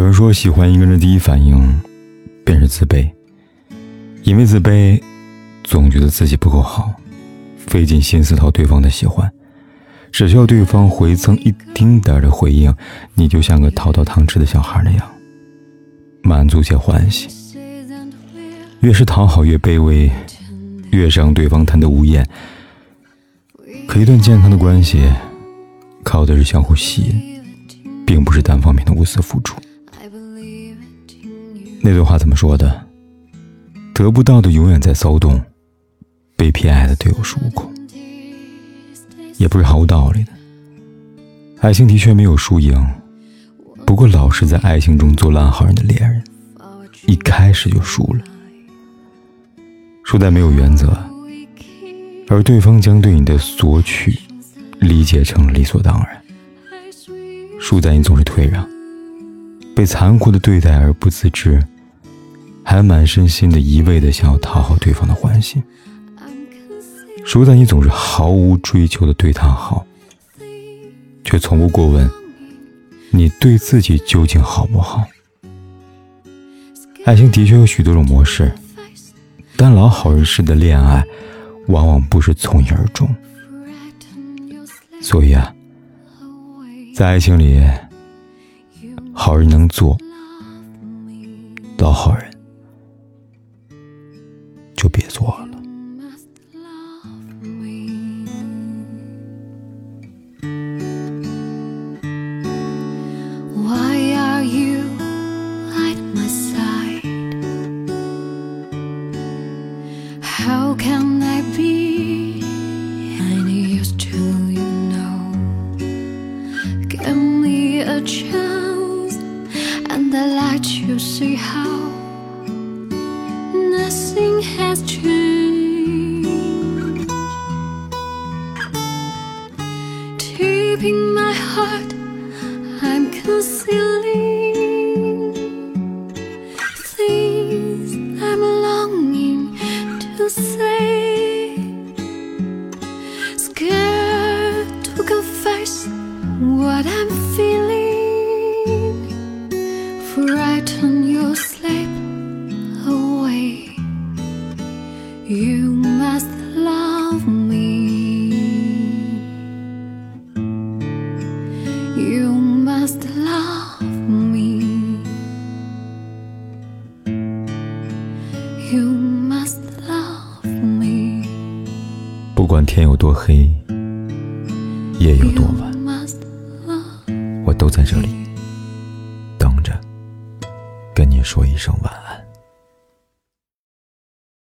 有人说，喜欢一个人的第一反应便是自卑，因为自卑，总觉得自己不够好，费尽心思讨对方的喜欢，只需要对方回赠一丁点的回应，你就像个讨到糖吃的小孩那样，满足且欢喜。越是讨好越卑微，越是让对方贪得无厌。可一段健康的关系，靠的是相互吸引，并不是单方面的无私付出。那段话怎么说的？得不到的永远在骚动，被偏爱的都有恃无恐，也不是毫无道理的。爱情的确没有输赢，不过老是在爱情中做烂好人的恋人，一开始就输了。输在没有原则，而对方将对你的索取理解成理所当然。输在你总是退让。被残酷的对待而不自知，还满身心的一味的想要讨好对方的欢心。输在你总是毫无追求的对他好，却从不过问你对自己究竟好不好。爱情的确有许多种模式，但老好人式的恋爱往往不是从一而终。所以啊，在爱情里。好人能做，到好人就别做了。See how nothing has changed. Deep in my heart, I'm concealing things I'm longing to say. Scared to confess what I'm feeling frighten your sleep away. You must love me. You must love me. You must love me. 不管天有多黑，夜有多晚，我都在这里。 说一声晚安。